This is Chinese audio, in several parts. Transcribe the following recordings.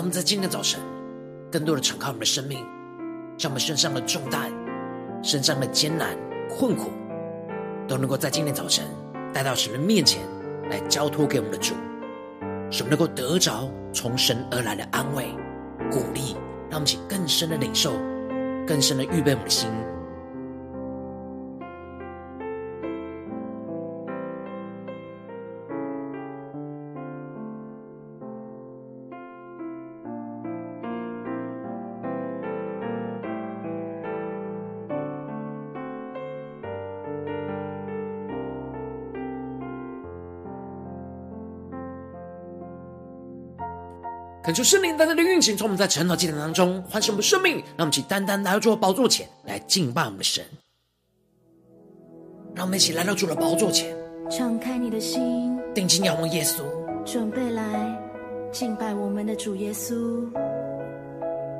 让我们在今天早晨，更多的敞开我们的生命，将我们身上的重担、身上的艰难、困苦，都能够在今天早晨带到神的面前来交托给我们的主，使我们能够得着从神而来的安慰、鼓励，让我们起更深的领受，更深的预备我们的心。求圣灵单单的运行，从我们在晨祷祭坛当中唤醒我们生命，让我们一起单单来到主的宝座前来敬拜我们的神。让我们一起来到主的宝座前，敞开你的心，定睛仰望耶稣，准备来敬拜我们的主耶稣。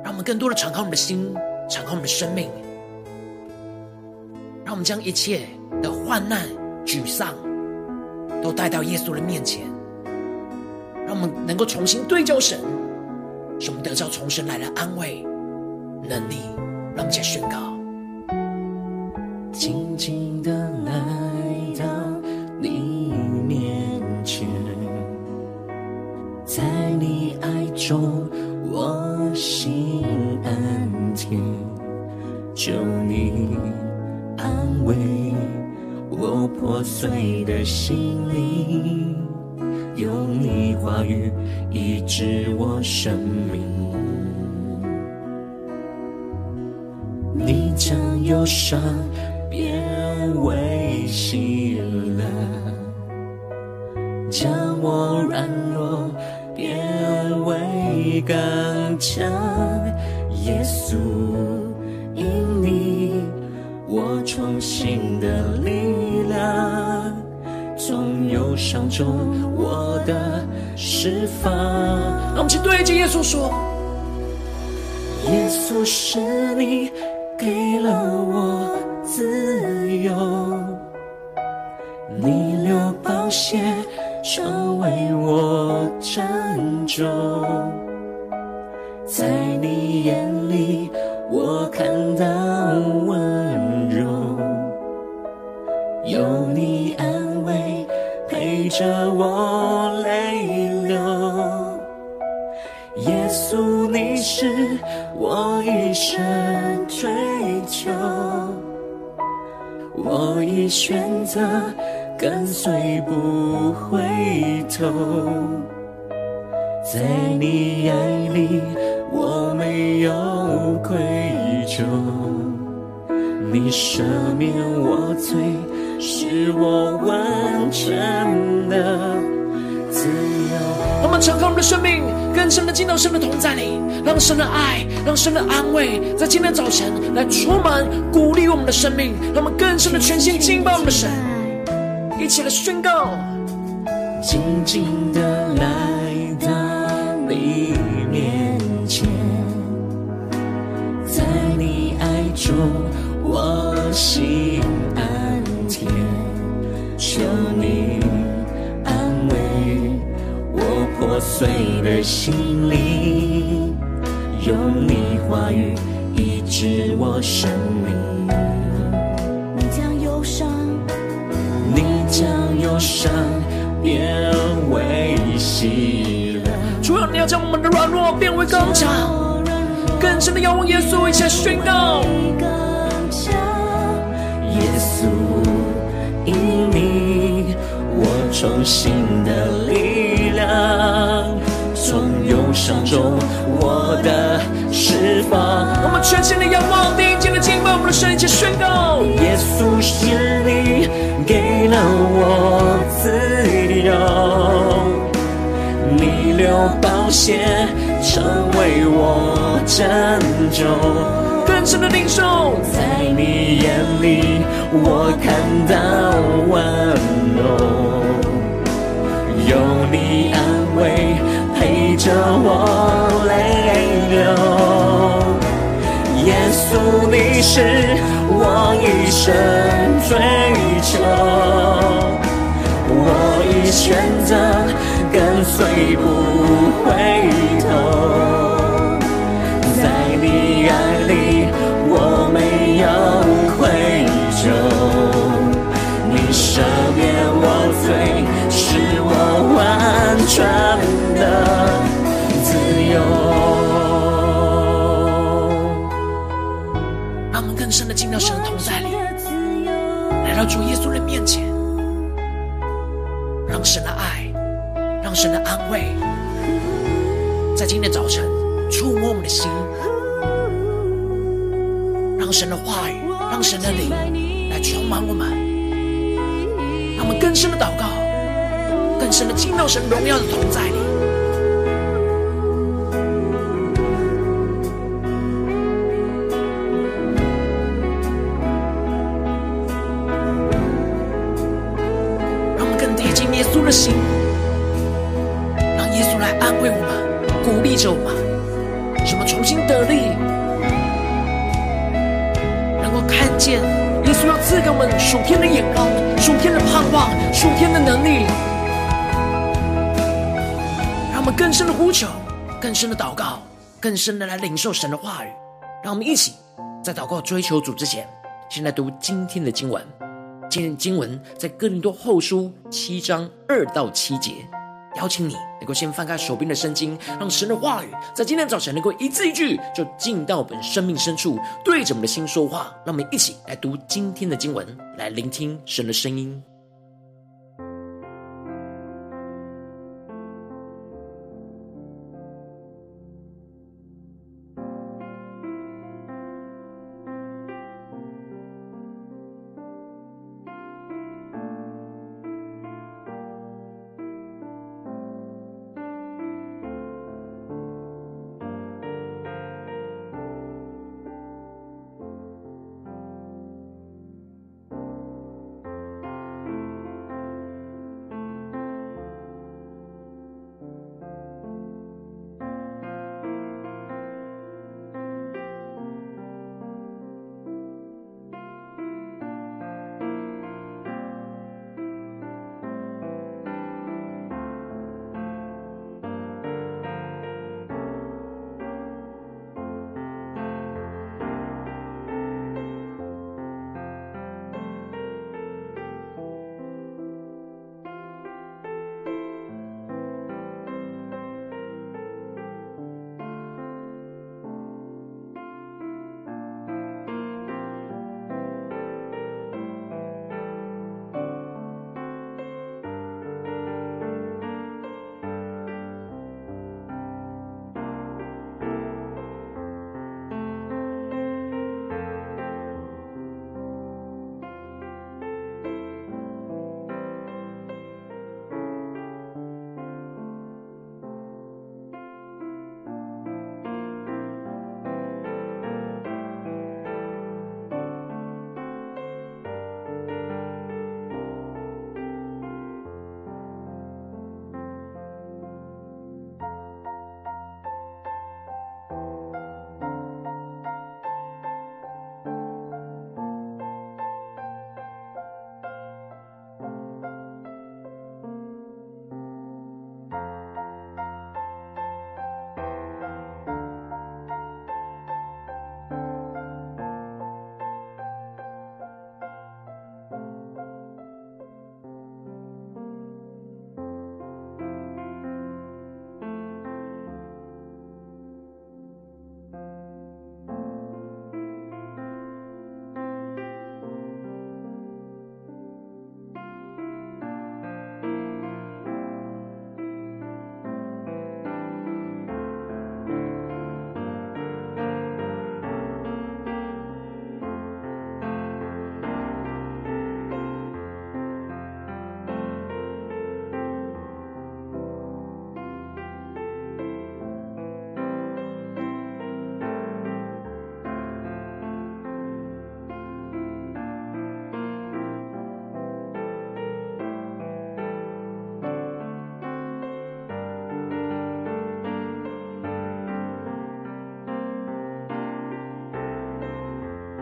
让我们更多的敞开我们的心，敞开我们的生命，让我们将一切的患难、沮丧都带到耶稣的面前。让我们能够重新对焦神，使我们得着从神来的安慰、能力。让我们一起宣告：静静的来到你面前，在你爱中我心安恬，求你安慰我破碎的心灵。用你话语医治我生命，你将忧伤变为喜乐，将我软弱变为刚强。耶稣，因你我重新的力量。从忧伤中，我的释放。让我们去对着耶稣说：耶稣是你给了我自由，你流宝血成为我拯救，是我一生追求，我已选择跟随不回头，在你眼里我没有愧疚，你赦免我罪。是我完全的。敞开我们的生命，更深的进到神的同在里，让神的爱，让神的安慰，在今天早晨来充满鼓励我们的生命，让我们更深的全心敬拜我们的神，一起来宣告：静静的的心里，用你话语医治我生命。你将忧伤，你将忧伤变为喜乐。主啊，你要将我们的软弱变为刚强，更深的仰望耶稣，一起来宣告。耶稣，因你，我重新的力量，从忧伤中我的释放。我们全心的仰望，定睛的敬拜，我们的神，一起宣告。耶稣是你给了我自由，你流宝血成为我拯救。更深的领受，在你眼里，我看到温柔，有你安慰，陪着我泪流。耶稣，你是我一生追求，我已选择跟随不转的自由。让我们更深的进到神的同在里，来到主耶稣的面前，让神的爱，让神的安慰，在今天早晨触摸我们的心，让神的话语，让神的灵来充满我们，让我们更深的祷告，更深的进到神荣耀的同在里。心，让耶稣来安慰我们，鼓励着我们，使我们重新得力，能够看见耶稣要赐给我们属天的眼光、属天的盼望、属天的能力，更深的呼求、更深的祷告、更深的来领受神的话语。让我们一起在祷告追求主之前，先来读今天的经文。今天经文在哥林多后书七章二到七节，邀请你能够先翻开手边的圣经，让神的话语在今天早晨能够一字一句就进到我们生命深处，对着我们的心说话。让我们一起来读今天的经文，来聆听神的声音。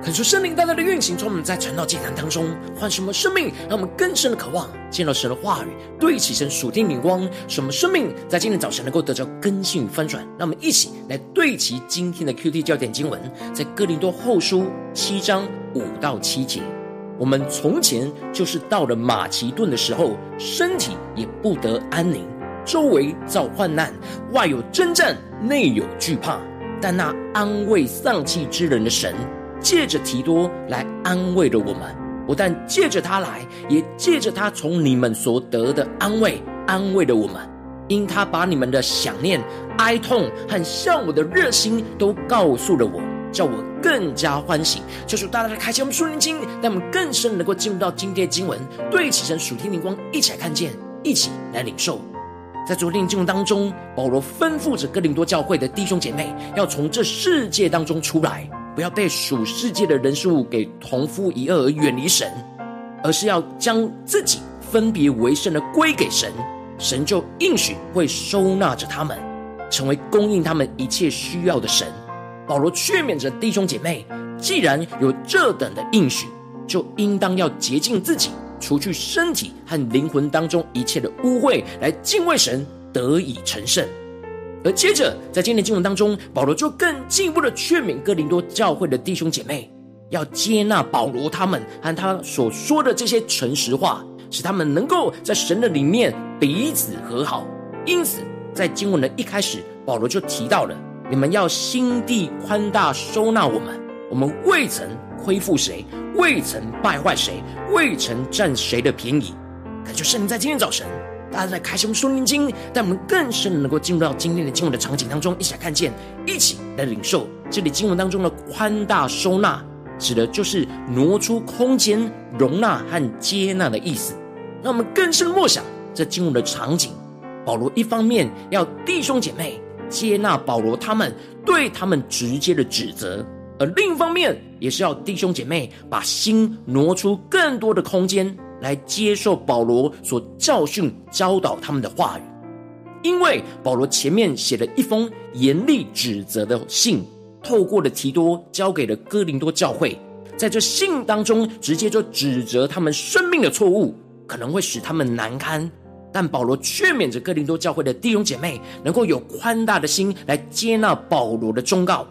恳求圣灵大大的运行，从我们在传道祭坛当中换什么生命，让我们更深的渴望见到神的话语，对齐神属天灵光，什么生命在今天早晨能够得到更新与翻转。让我们一起来对齐今天的 QT 焦点经文，在哥林多后书七章五到七节。我们从前就是到了马其顿的时候，身体也不得安宁，周围遭患难，外有征战，内有惧怕。但那安慰丧气之人的神，借着提多来安慰了我们。不但借着他来，也借着他从你们所得的安慰，安慰了我们。因他把你们的想念、哀痛和向我的热心都告诉了我，叫我更加欢喜。就是大大的开启我们属灵经，让我们更深能够进入到今天的经文，对齐神属天灵光，一起来看见，一起来领受。在昨天经文当中，保罗吩咐着哥林多教会的弟兄姐妹，要从这世界当中出来，不要被属世界的人事物给同负一轭而远离神，而是要将自己分别为圣的归给神，神就应许会收纳着他们，成为供应他们一切需要的神。保罗劝勉着弟兄姐妹，既然有这等的应许，就应当要洁净自己。除去身体和灵魂当中一切的污秽，来敬畏神，得以成圣。而接着，在今天经文当中，保罗就更进一步的劝勉哥林多教会的弟兄姐妹，要接纳保罗他们和他所说的这些诚实话，使他们能够在神的里面彼此和好。因此，在经文的一开始，保罗就提到了：你们要心地宽大，收纳我们，我们未曾亏负谁。未曾败坏谁，未曾占谁的便宜。感谢圣灵在今天早晨，大家在开启我们属灵经，但我们更深能够进入到今天的经文的场景当中，一起来看见，一起来领受。这里经文当中的宽大收纳，指的就是挪出空间，容纳和接纳的意思。让我们更深默想这经文的场景。保罗一方面要弟兄姐妹接纳保罗他们对他们直接的指责。而另一方面，也是要弟兄姐妹把心挪出更多的空间，来接受保罗所教训、教导他们的话语。因为保罗前面写了一封严厉指责的信，透过了提多交给了哥林多教会，在这信当中，直接就指责他们生命的错误，可能会使他们难堪。但保罗劝勉着哥林多教会的弟兄姐妹，能够有宽大的心来接纳保罗的忠告。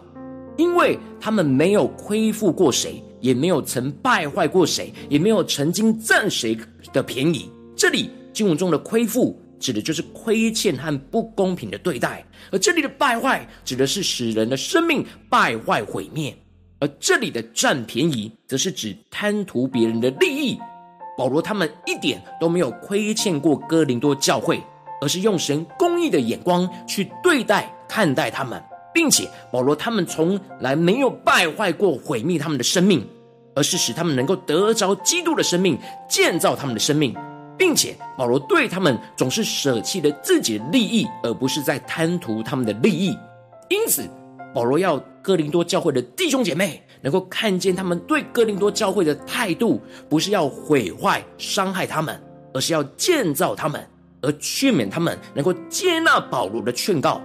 因为他们没有亏负过谁，也没有曾败坏过谁，也没有曾经占谁的便宜。这里经文中的亏负，指的就是亏欠和不公平的对待；而这里的败坏，指的是使人的生命败坏毁灭；而这里的占便宜，则是指贪图别人的利益。保罗他们一点都没有亏欠过哥林多教会，而是用神公义的眼光去对待看待他们。并且保罗他们从来没有败坏过、毁灭他们的生命，而是使他们能够得着基督的生命，建造他们的生命，并且保罗对他们总是舍弃了自己的利益，而不是在贪图他们的利益。因此，保罗要哥林多教会的弟兄姐妹能够看见他们对哥林多教会的态度，不是要毁坏、伤害他们，而是要建造他们，而劝勉他们能够接纳保罗的劝告。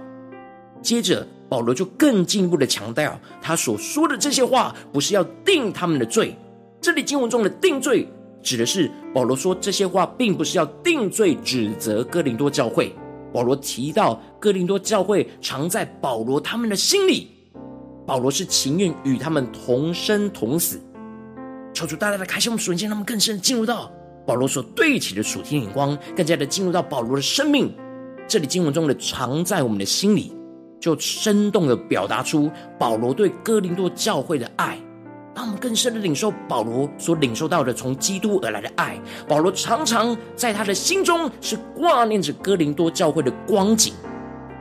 接着。保罗就更进一步的强调，他所说的这些话不是要定他们的罪。这里经文中的定罪，指的是保罗说这些话，并不是要定罪指责哥林多教会。保罗提到哥林多教会常在保罗他们的心里，保罗是情愿与他们同生同死。求主大大的开启我们属灵，让他们更深的进入到保罗所对齐的属天眼光，更加的进入到保罗的生命。这里经文中的常在我们的心里。就生动的表达出保罗对哥林多教会的爱，让我们更深的领受保罗所领受到的从基督而来的爱。保罗常常在他的心中是挂念着哥林多教会的光景，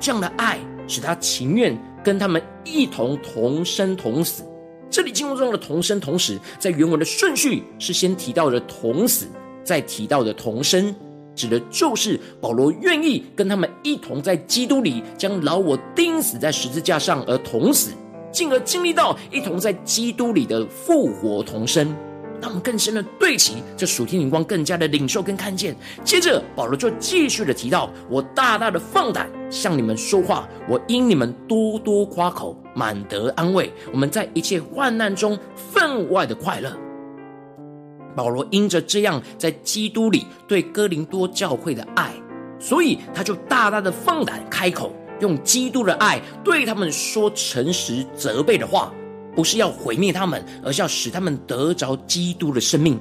这样的爱使他情愿跟他们一同同生同死。这里经文中的同生同死，在原文的顺序是先提到的同死，再提到的同生。指的就是保罗愿意跟他们一同在基督里将老我钉死在十字架上而同死，进而经历到一同在基督里的复活同生。让我们更深的对齐这属天灵光，更加的领受跟看见。接着保罗就继续的提到：“我大大的放胆向你们说话，我因你们多多夸口，满得安慰。我们在一切患难中分外的快乐。”保罗因着这样在基督里对哥林多教会的爱，所以他就大大的放胆开口，用基督的爱对他们说诚实责备的话，不是要毁灭他们，而是要使他们得着基督的生命。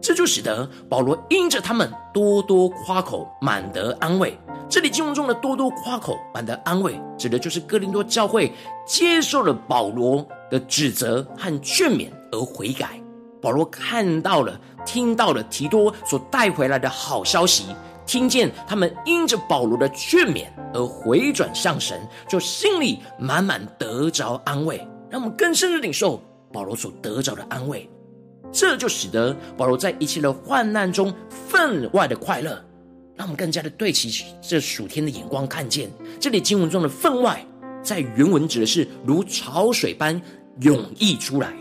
这就使得保罗因着他们多多夸口，满得安慰。这里经文中的多多夸口，满得安慰，指的就是哥林多教会接受了保罗的指责和劝勉而悔改。保罗看到了、听到了提多所带回来的好消息，听见他们因着保罗的劝勉而回转向神，就心里满满得着安慰。让我们更深的领受保罗所得着的安慰，这就使得保罗在一切的患难中分外的快乐。让我们更加的对齐这属天的眼光，看见这里经文中的分外，在原文指的是如潮水般涌溢出来。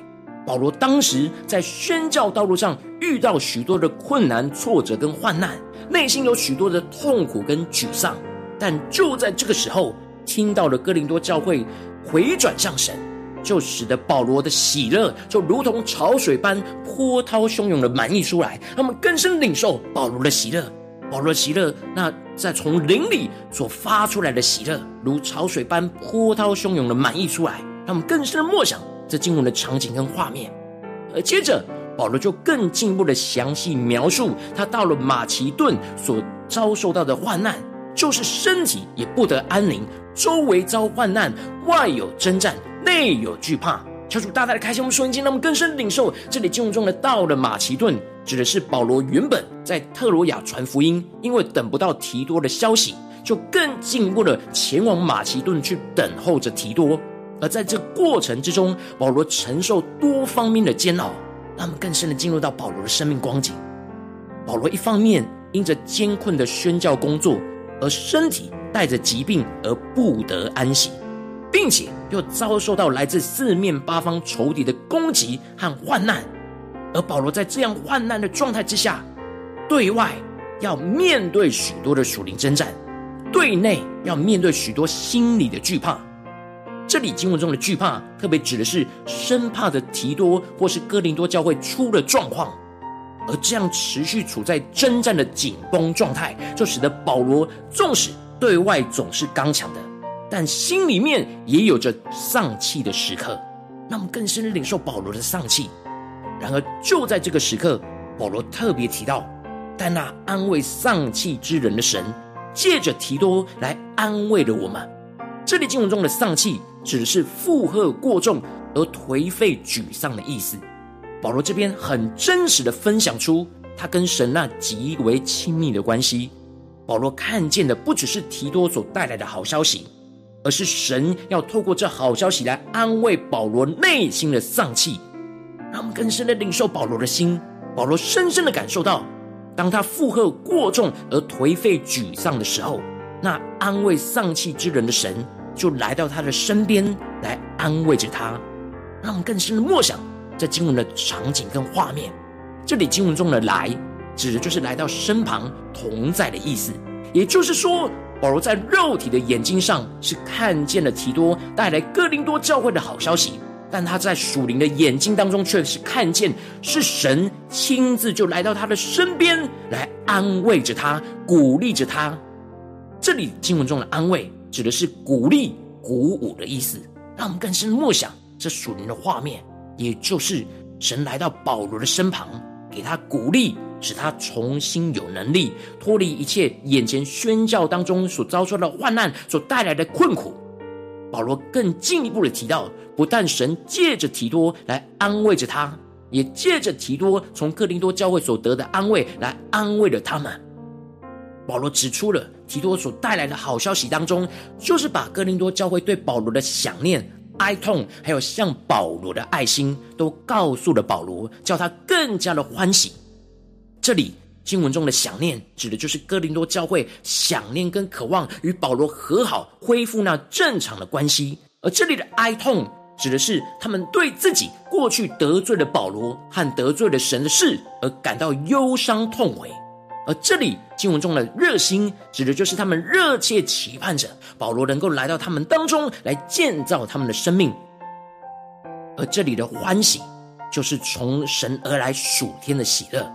保罗当时在宣教道路上遇到许多的困难、挫折跟患难，内心有许多的痛苦跟沮丧。但就在这个时候，听到了哥林多教会回转向神，就使得保罗的喜乐就如同潮水般波涛汹涌的满溢出来。他们更深领受保罗的喜乐，保罗的喜乐，那在从灵里所发出来的喜乐，如潮水般波涛汹涌的满溢出来。他们更深的默想。这经文的场景跟画面，而接着保罗就更进一步的详细描述他到了马其顿所遭受到的患难，就是身体也不得安宁，周围遭患难，外有征战，内有惧怕。求主大大的开启我们属灵，让我们更深领受这里经文中的到了马其顿，指的是保罗原本在特罗亚传福音，因为等不到提多的消息，就更进一步的前往马其顿去等候着提多。而在这过程之中，保罗承受多方面的煎熬，让我们更深的进入到保罗的生命光景。保罗一方面因着艰困的宣教工作，而身体带着疾病而不得安息，并且又遭受到来自四面八方仇敌的攻击和患难。而保罗在这样患难的状态之下，对外要面对许多的属灵征战，对内要面对许多心理的惧怕。这里经文中的惧怕，特别指的是生怕的提多或是哥林多教会出了状况，而这样持续处在征战的紧绷状态，就使得保罗纵使对外总是刚强的，但心里面也有着丧气的时刻。让我们更深的领受保罗的丧气。然而就在这个时刻，保罗特别提到，但那安慰丧气之人的神，借着提多来安慰了我们。这里经文中的丧气，指的是负荷过重而颓废沮丧的意思。保罗这边很真实的分享出他跟神那极为亲密的关系。保罗看见的不只是提多所带来的好消息，而是神要透过这好消息来安慰保罗内心的丧气，让我们更深的领受保罗的心。保罗深深的感受到，当他负荷过重而颓废沮丧的时候，那安慰丧气之人的神。就来到他的身边来安慰着他，让我们更深的默想这经文的场景跟画面。这里经文中的“来”指的就是来到身旁同在的意思。也就是说，保罗在肉体的眼睛上是看见了提多带来哥林多教会的好消息，但他在属灵的眼睛当中却是看见是神亲自就来到他的身边来安慰着他，鼓励着他。这里经文中的安慰。指的是鼓励、鼓舞的意思，让我们更深默想这属灵的画面，也就是神来到保罗的身旁，给他鼓励，使他重新有能力脱离一切眼前宣教当中所遭受的患难所带来的困苦。保罗更进一步的提到，不但神借着提多来安慰着他，也借着提多从克林多教会所得的安慰来安慰了他们。保罗指出了提多所带来的好消息当中，就是把哥林多教会对保罗的想念、哀痛，还有向保罗的爱心，都告诉了保罗，叫他更加的欢喜。这里经文中的想念，指的就是哥林多教会想念跟渴望与保罗和好，恢复那正常的关系；而这里的哀痛，指的是他们对自己过去得罪了保罗和得罪了神的事而感到忧伤痛悔。而这里经文中的热心，指的就是他们热切期盼着保罗能够来到他们当中来建造他们的生命。而这里的欢喜，就是从神而来属天的喜乐。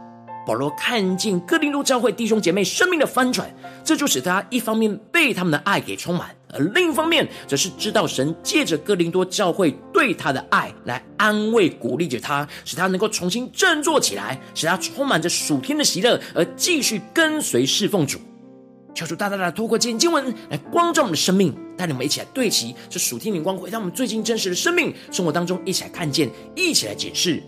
保罗看见哥林多教会弟兄姐妹生命的翻转，这就使他一方面被他们的爱给充满，而另一方面则是知道神借着哥林多教会对他的爱来安慰鼓励着他，使他能够重新振作起来，使他充满着属天的喜乐，而继续跟随侍奉主。求主大大的透过今经文来光照我们的生命，带领我们一起来对齐这属天灵光，回到我们最近真实的生命生活当中，一起来看见，一起来解释。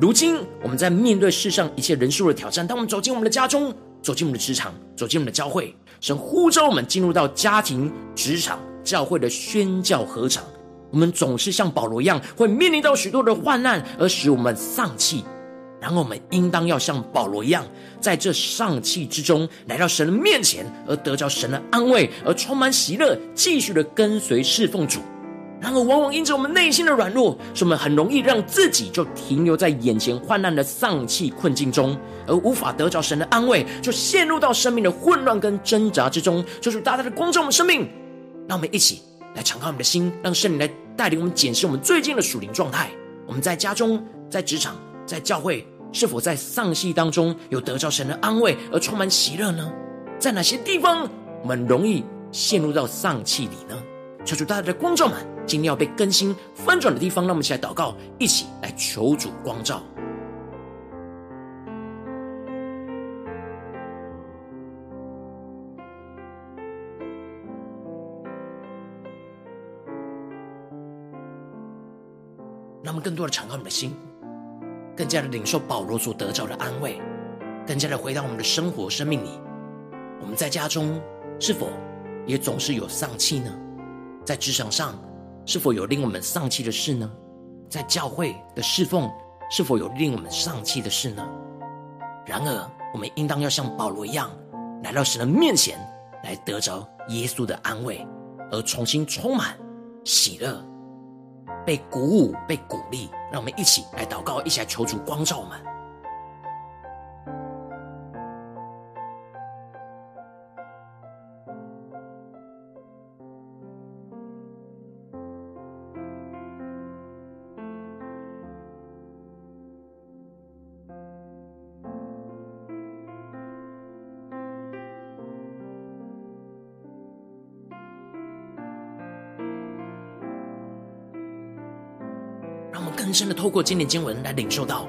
如今，我们在面对世上一切人数的挑战。当我们走进我们的家中，走进我们的职场，走进我们的教会，神呼召我们进入到家庭、职场、教会的宣教合场。我们总是像保罗一样，会面临到许多的患难，而使我们丧气。然后，我们应当要像保罗一样，在这丧气之中，来到神的面前，而得着神的安慰，而充满喜乐，继续的跟随侍奉主。然而，往往因着我们内心的软弱，使我们很容易让自己就停留在眼前患难的丧气困境中，而无法得着神的安慰，就陷入到生命的混乱跟挣扎之中。就是大大的光照我们生命，让我们一起来敞开我们的心，让圣灵来带领我们检视我们最近的属灵状态。我们在家中、在职场、在教会，是否在丧气当中有得着神的安慰而充满喜乐呢？在哪些地方我们容易陷入到丧气里呢？求主大大的光照们，今天要被更新翻转的地方，让我们一起来祷告，一起来求主光照。让我们更多的敞开我们的心，更加的领受保罗所得着的安慰，更加的回到我们的生活生命里。我们在家中是否也总是有丧气呢？在职场上，是否有令我们丧气的事呢？在教会的侍奉，是否有令我们丧气的事呢？然而，我们应当要像保罗一样，来到神的面前，来得着耶稣的安慰，而重新充满喜乐，被鼓舞、被鼓励。让我们一起来祷告，一起来求主光照我们。更深的透过今天经文来领受到，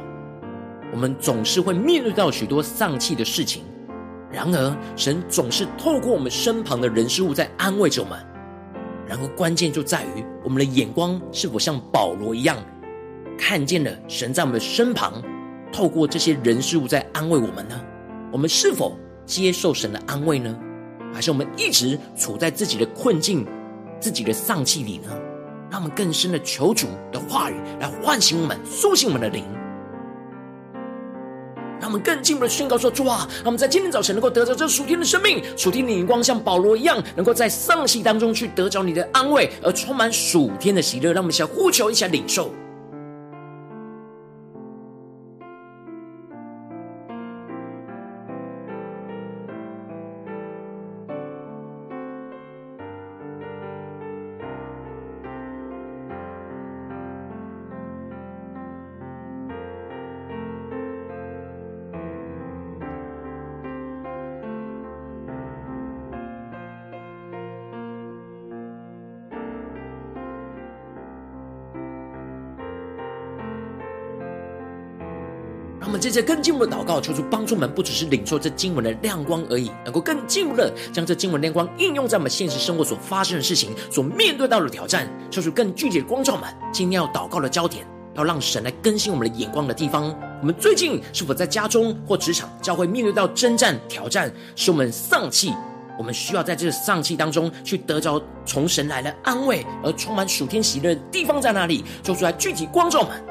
我们总是会面对到许多丧气的事情，然而神总是透过我们身旁的人事物在安慰着我们。然后关键就在于我们的眼光是否像保罗一样，看见了神在我们的身旁，透过这些人事物在安慰我们呢？我们是否接受神的安慰呢？还是我们一直处在自己的困境、自己的丧气里呢？让我们更深的求主的话语来唤醒我们、苏醒我们的灵，让我们更进一步的宣告说：主啊，让我们在今天早晨能够得着这属天的生命、属天的眼光，像保罗一样，能够在丧气当中去得着你的安慰，而充满属天的喜乐。让我们一起来呼求，一起领受。我们接着更进一步的祷告，求主帮助我们，不只是领受这经文的亮光而已，能够更进一步的将这经文亮光应用在我们现实生活所发生的事情、所面对到的挑战，求主更具体的光照们。今天要祷告的焦点，要让神来更新我们的眼光的地方。我们最近是否在家中或职场、教会面对到征战、挑战，使我们丧气？我们需要在这丧气当中去得着从神来的安慰，而充满属天喜乐的地方在哪里？求主来具体光照们。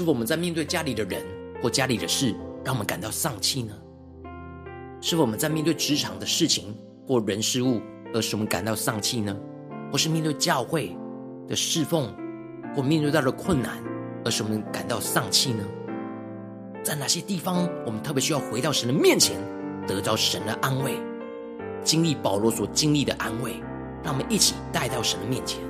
是否我们在面对家里的人或家里的事，让我们感到丧气呢？是否我们在面对职场的事情或人事物，而使我们感到丧气呢？或是面对教会的侍奉，或面对到的困难，而使我们感到丧气呢？在哪些地方，我们特别需要回到神的面前，得到神的安慰，经历保罗所经历的安慰，让我们一起带到神的面前。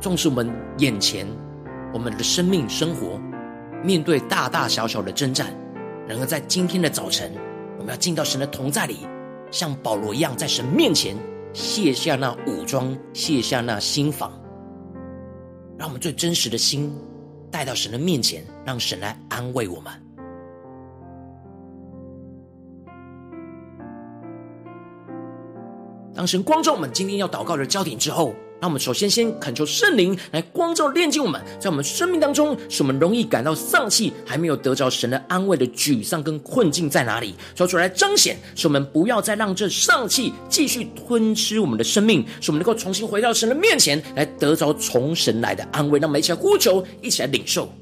纵使我们眼前，我们的生命生活面对大大小小的征战，然而在今天的早晨，我们要进到神的同在里，像保罗一样，在神面前卸下那武装，卸下那心防，让我们最真实的心带到神的面前，让神来安慰我们。当神光照我们今天要祷告的焦点之后，那我们首先先恳求圣灵来光照炼净我们，在我们生命当中，使我们容易感到丧气，还没有得着神的安慰的沮丧跟困境在哪里，说出来彰显，使我们不要再让这丧气继续吞吃我们的生命，使我们能够重新回到神的面前来得着从神来的安慰。那我们一起来呼求，一起来领受。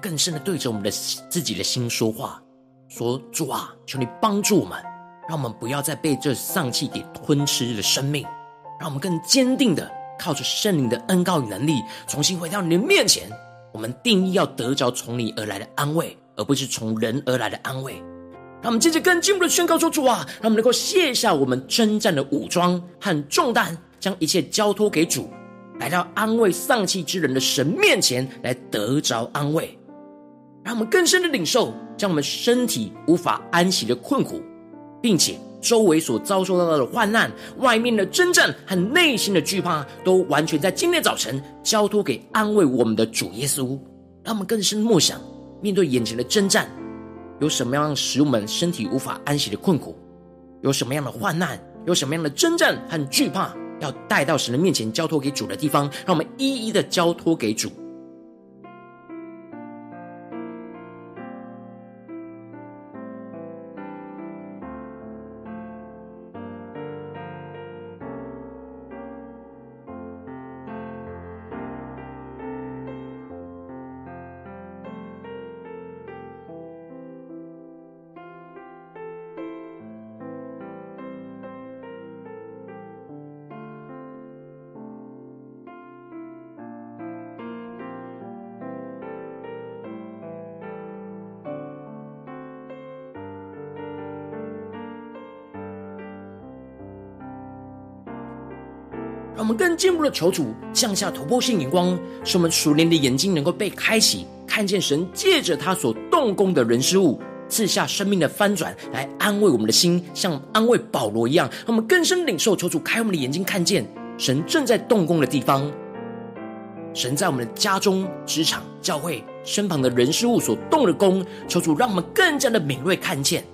更深的对着我们的自己的心说话，说：“主啊，求你帮助我们，让我们不要再被这丧气给吞吃的生命，让我们更坚定的靠着圣灵的恩膏与能力，重新回到你的面前。我们定义要得着从你而来的安慰，而不是从人而来的安慰。让我们接着更进一步的宣告说：主啊，让我们能够卸下我们征战的武装和重担，将一切交托给主。”来到安慰丧气之人的神面前，来得着安慰，让我们更深的领受，将我们身体无法安息的困苦，并且周围所遭受到的患难、外面的征战和内心的惧怕，都完全在今天早晨交托给安慰我们的主耶稣。让我们更深默想，面对眼前的征战，有什么样使我们身体无法安息的困苦？有什么样的患难？有什么样的征战和惧怕？要带到神的面前，交托给主的地方，让我们一一的交托给主。更进一步的求主降下突破性眼光，使我们熟练的眼睛能够被开启，看见神借着他所动工的人事物，赐下生命的翻转，来安慰我们的心，像安慰保罗一样。让我们更深领受，求主开我们的眼睛，看见神正在动工的地方，神在我们的家中、职场、教会身旁的人事物所动的工，求主让我们更加的敏锐看见，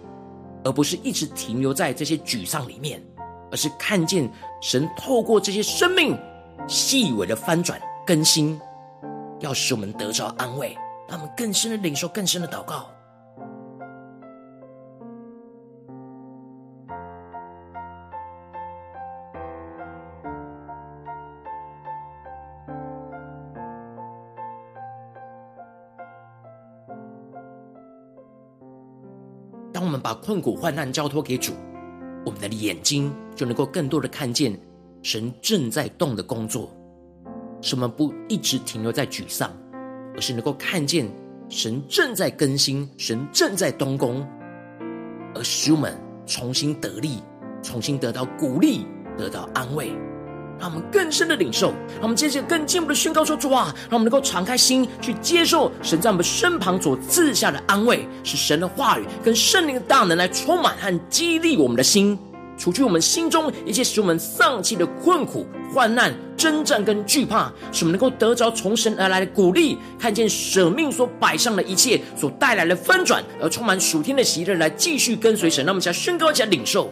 而不是一直停留在这些沮丧里面。而是看见神透过这些生命细微的翻转更新，要使我们得着安慰，让我们更深的领受更深的祷告。当我们把困苦患难交托给主，我们的眼睛就能够更多的看见神正在动的工作，使我们不一直停留在沮丧，而是能够看见神正在更新，神正在动工，而使我们重新得力，重新得到鼓励，得到安慰，让我们更深的领受。让我们接着更进一步的宣告说：主啊，让我们能够敞开心去接受神在我们身旁所赐下的安慰，是神的话语跟圣灵的大能来充满和激励我们的心。除去我们心中一切使我们丧气的困苦、患难、征战跟惧怕，使我们能够得着从神而来的鼓励，看见舍命所摆上的一切所带来的翻转，而充满属天的喜乐，来继续跟随神。让我们一起来宣告，一起来领受，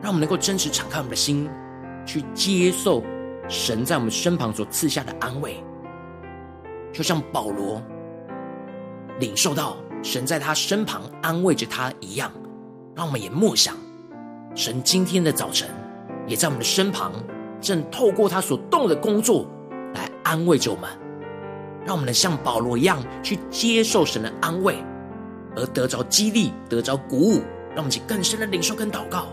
让我们能够真实敞开我们的心，去接受神在我们身旁所赐下的安慰，就像保罗领受到。神在他身旁安慰着他一样，让我们也默想，神今天的早晨也在我们的身旁，正透过他所动的工作来安慰着我们，让我们能像保罗一样去接受神的安慰，而得着激励，得着鼓舞，让我们去更深的领受跟祷告。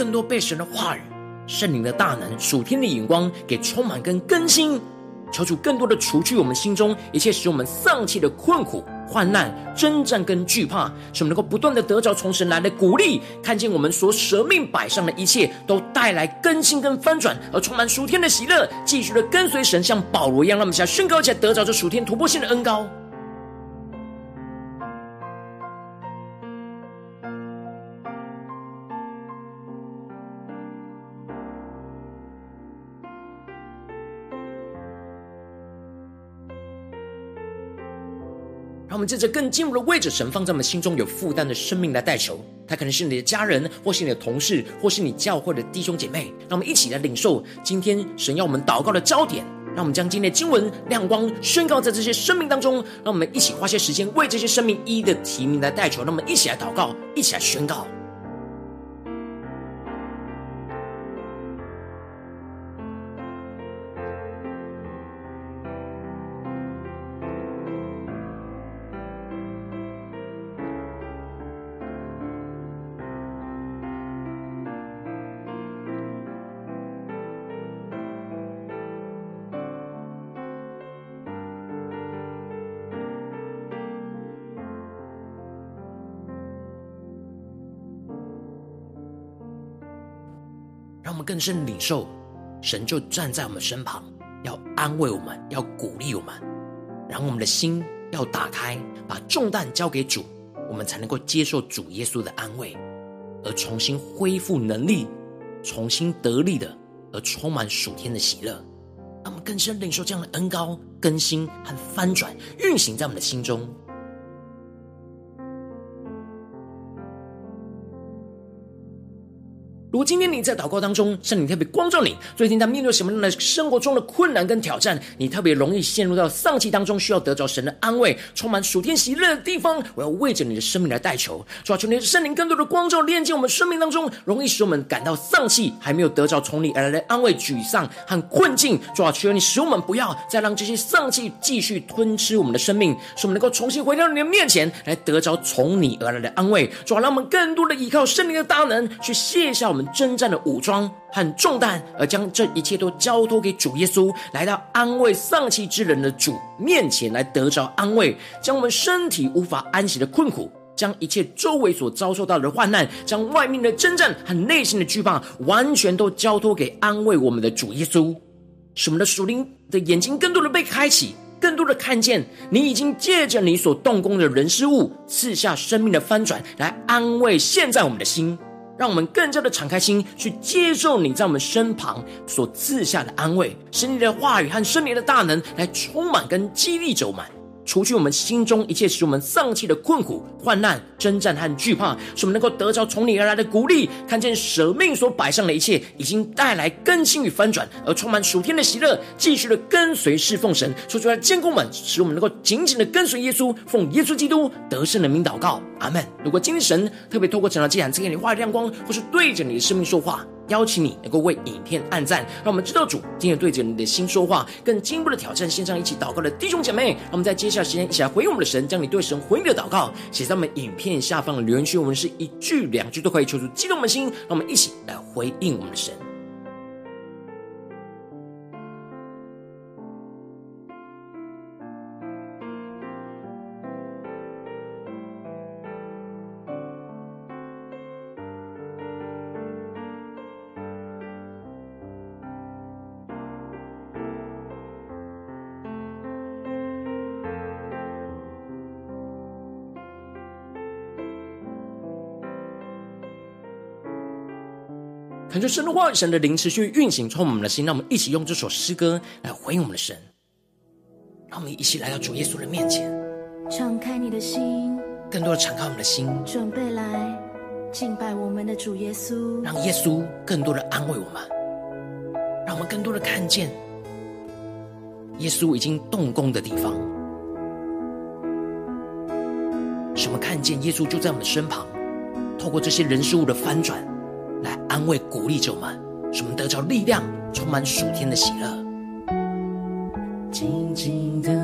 更多被神的话语、圣灵的大能、属天的眼光给充满跟更新，求主更多的除去我们心中一切使我们丧气的困苦、患难、征战跟惧怕，使我们能够不断的得着从神来的鼓励，看见我们所舍命摆上的一切都带来更新跟翻转，而充满属天的喜乐，继续的跟随神，像保罗一样，让我们下宣告起来，得着这属天突破性的恩膏。我们借着更进入的位置，神放在我们心中有负担的生命来代求。他可能是你的家人，或是你的同事，或是你教会的弟兄姐妹。让我们一起来领受今天神要我们祷告的焦点。让我们将今天的经文亮光宣告在这些生命当中。让我们一起花些时间为这些生命一一的提名来代求。那我们一起来祷告，一起来宣告。更深领受，神就站在我们身旁，要安慰我们，要鼓励我们。然后我们的心要打开，把重担交给主，我们才能够接受主耶稣的安慰，而重新恢复能力，重新得力的，而充满属天的喜乐。让我们更深领受这样的恩膏、更新和翻转，运行在我们的心中。如果今天你在祷告当中，圣灵特别光照你，最近在面对什么样的生活中的困难跟挑战，你特别容易陷入到丧气当中，需要得着神的安慰，充满属天喜乐的地方，我要为着你的生命来代求，主啊，求你的圣灵更多的光照，炼净我们生命当中容易使我们感到丧气，还没有得着从你而来的安慰、沮丧和困境。主啊，求你使我们不要再让这些丧气继续吞吃我们的生命，使我们能够重新回到你的面前来得着从你而来的安慰。主啊，让我们更多的依靠圣灵的大能，去卸下我们。征战的武装和重担，而将这一切都交托给主耶稣，来到安慰丧气之人的主面前来得着安慰，将我们身体无法安息的困苦，将一切周围所遭受到的患难，将外面的征战和内心的惧怕，完全都交托给安慰我们的主耶稣，使我们的属灵的眼睛更多的被开启，更多的看见你已经借着你所动工的人事物，赐下生命的翻转，来安慰现在我们的心。让我们更加的敞开心，去接受你在我们身旁所赐下的安慰，使你的话语和圣灵的大能来充满跟激励着我们。除去我们心中一切使我们丧气的困苦、患难、征战和惧怕，使我们能够得着从你而来的鼓励，看见舍命所摆上的一切已经带来更新与翻转，而充满属天的喜乐，继续的跟随侍奉神。说出来坚固们，使我们能够紧紧的跟随耶稣，奉耶稣基督得胜的名祷告，阿门。如果今天神特别透过这场祭坛赐给你话语亮光，或是对着你的生命说话。邀请你能够为影片按赞，让我们知道主今天对着你的心说话，更进一步的挑战线上一起祷告的弟兄姐妹。让我们在接下来时间一起来回应我们的神，将你对神回应的祷告写在我们影片下方的留言区，我们是一句两句都可以，求主激动我们的心，让我们一起来回应我们的神。感觉神的话语、神的灵持续运行，充满我们的心。让我们一起用这首诗歌来回应我们的神。让我们一起来到主耶稣的面前，敞开你的心，更多的敞开我们的心，准备来敬拜我们的主耶稣。让耶稣更多的安慰我们，让我们更多的看见耶稣已经动工的地方，使我们看见耶稣就在我们的身旁，透过这些人事物的翻转。来安慰鼓励着我们，使我们得着力量，充满属天的喜乐。静静的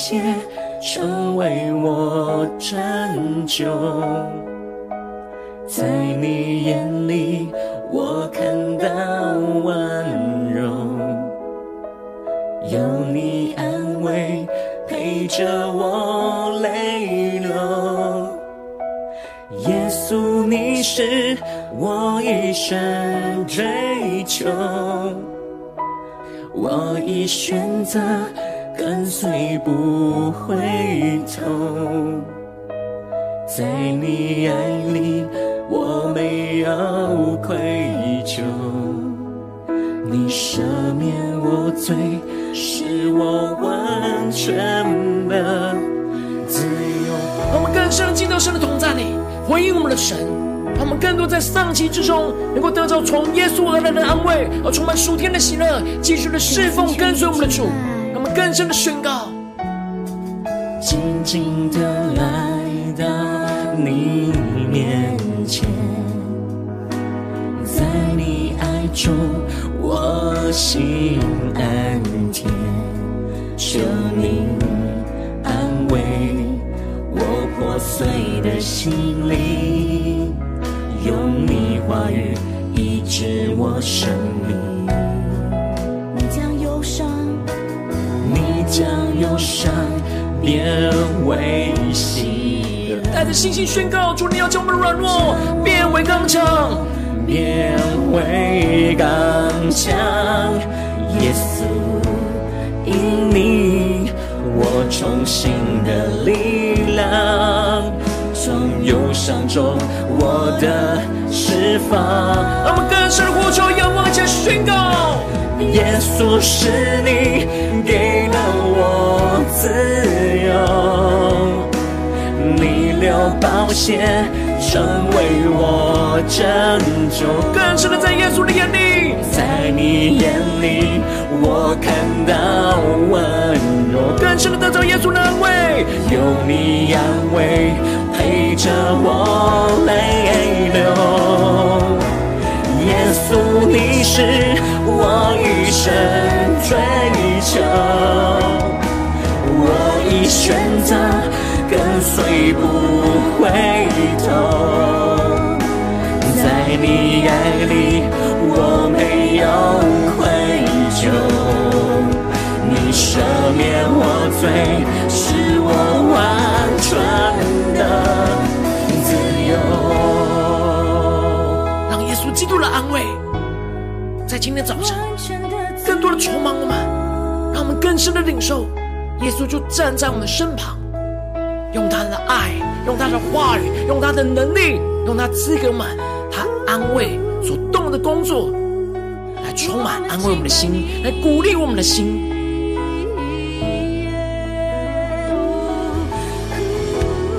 流宝血成为我拯救，在你眼里我看到温柔，有你安慰陪着我泪流。耶稣，你是我一生追求，我已选择跟随不回头。在你爱里，我没有愧疚，你赦免我罪，使我完全的自由。我们更深进到神的同在里。回应我们的神，让我们更多在丧气之中，能够得到从耶稣而来的安慰，而充满属天的喜乐，继续的侍奉跟随我们的主，让我们更深的宣告：静静的来到你面前，在你爱中我心安恬，求你安慰我。破碎的心灵，用你话语医治我生命。将忧伤变为喜乐。带着信心宣告：主，你要将我们软弱变为刚强，变为刚强。耶稣，因你我重新的力量。从忧伤中，我的释放。让我们更深呼求，仰望且宣告：耶稣是你给了我自由，你流宝血成为我拯救。更深的在耶稣的眼里，在你眼里我看到温柔。更深的得到耶稣的安慰，有你安慰。陪着我泪流，耶稣，你是我一生追求，我已选择跟随不回头，在你爱里我没有愧疚，你赦免我罪，使我完全。的安慰，在今天早晨更多的充满我们，让我们更深的领受，耶稣就站在我们身旁，用他的爱，用他的话语，用他的能力，用他赐给我们他安慰所动的工作，来充满安慰我们的心，来鼓励我们的心。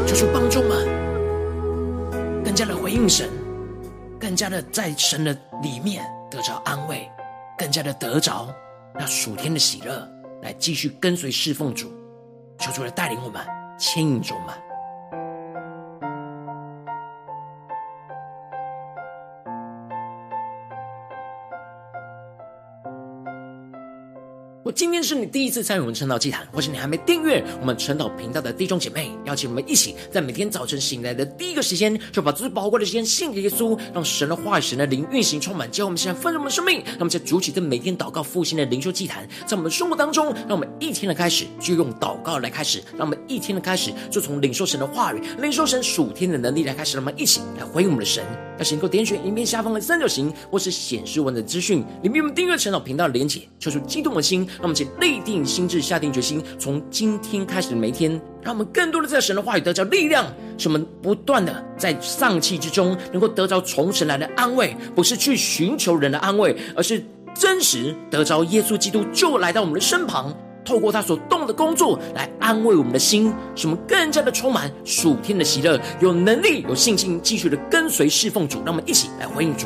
求主帮助们，更加的回应神，加的在神的里面得着安慰，更加的得着那属天的喜乐，来继续跟随侍奉主。求主来带领我们，牵引着我们。今天是你第一次参与我们晨祷祭坛，或是你还没订阅我们晨祷频道的弟兄姐妹，邀请我们一起在每天早晨醒来的第一个时间，就把最宝贵的时间献给耶稣，让神的话语、神的灵运行充满，教我们现在丰盛的生命。那么在主起这每天祷告复兴的灵修祭坛，在我们的生活当中，让我们一天的开始就用祷告来开始，让我们一天的开始就从领受神的话语、领受神属天的能力来开始，让我们一起来回应我们的神。要是能够点选影片下方的三角形，或是显示文的资讯里面，我们订阅晨祷频道的连结，求出激动的心。让我们请立定心智，下定决心，从今天开始的每一天，让我们更多的在神的话语得着力量，使我们不断的在丧气之中，能够得着从神来的安慰，不是去寻求人的安慰，而是真实得着耶稣基督就来到我们的身旁，透过他所动的工作来安慰我们的心，使我们更加的充满属天的喜乐，有能力、有信心，继续的跟随侍奉主。让我们一起来回应主。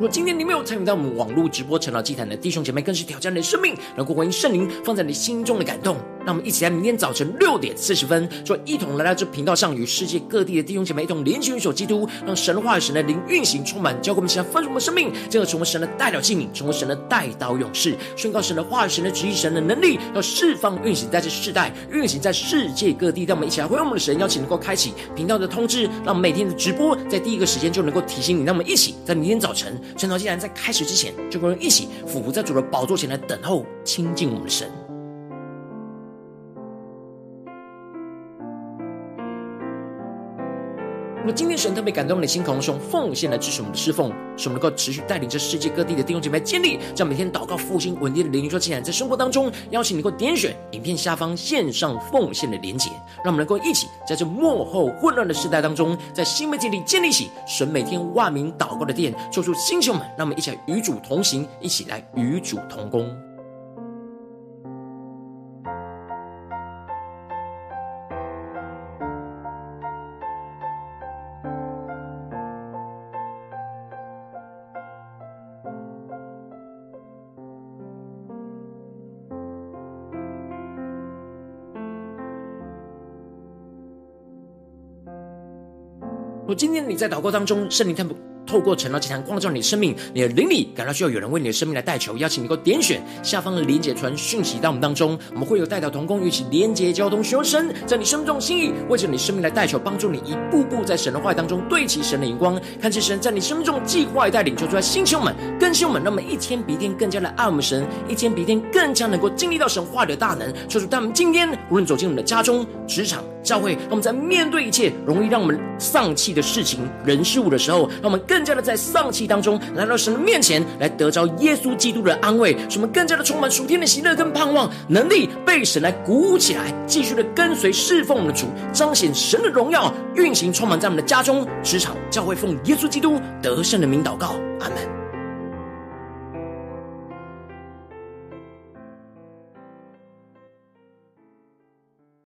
如果今天你没有参与到我们网络直播晨祷祭坛的弟兄姐妹，更是挑战。你的生命，能够回应圣灵放在你心中的感动。让我们一起在明天早晨六点四十分，就一同来到这频道上，与世界各地的弟兄姐妹一同连接、运手基督，让神的话语、神的灵运行充满，教给我们现在丰盛的生命，进而成为神的代表器皿，成为神的代祷勇士，宣告神的话语、神的旨意、神的能力，要释放运行在这世代，运行在世界各地。让我们一起来回应我们的神，邀请能够开启频道的通知，让每天的直播在第一个时间就能够提醒你。让我们一起在明天早晨神呢？竟然在开始之前，就跟人一起俯伏在主的宝座前来等候亲近我们的神。那么今天神特别感动你的心，渴望用奉献来支持我们的侍奉，使我们能够持续带领着世界各地的弟兄姐妹建立，这样每天祷告复兴稳定的灵说进来，在生活当中，邀请你能够点选影片下方线上奉献的连结，让我们能够一起在这幕后混乱的时代当中，在新媒体里建立起神每天万名祷告的殿，做出星球们，让我们一起来与主同行，一起来与主同工。今天你在祷告当中，圣灵看不。透过晨祷祭坛光照你的生命，你的灵里感到需要有人为你的生命来代求，邀请你能够点选下方的连结传讯息到我们当中，我们会有代表同工，一起连结交通，寻求神在你生命中心意，为着你生命来代求，帮助你一步步在神的话语当中对齐神的荧光，看见神在你生命中计划带领，求出来星球们、更新我们，让我们一天比一天更加的爱我们神，一天比一天更加能够经历到神话的大能，求主他们今天无论走进我们的家中、职场、教会，让我们在面对一切容易让我们丧气的事情、人事物的时候，让我们更加的在丧气。当中来到神的面前，来得着耶稣基督的安慰，使我们更加的充满属天的喜乐跟盼望，能力被神来鼓舞起来，继续的跟随侍奉我们的主，彰显神的荣耀，运行充满在我们的家中、职场、教会，奉耶稣基督得胜的名祷告，阿门。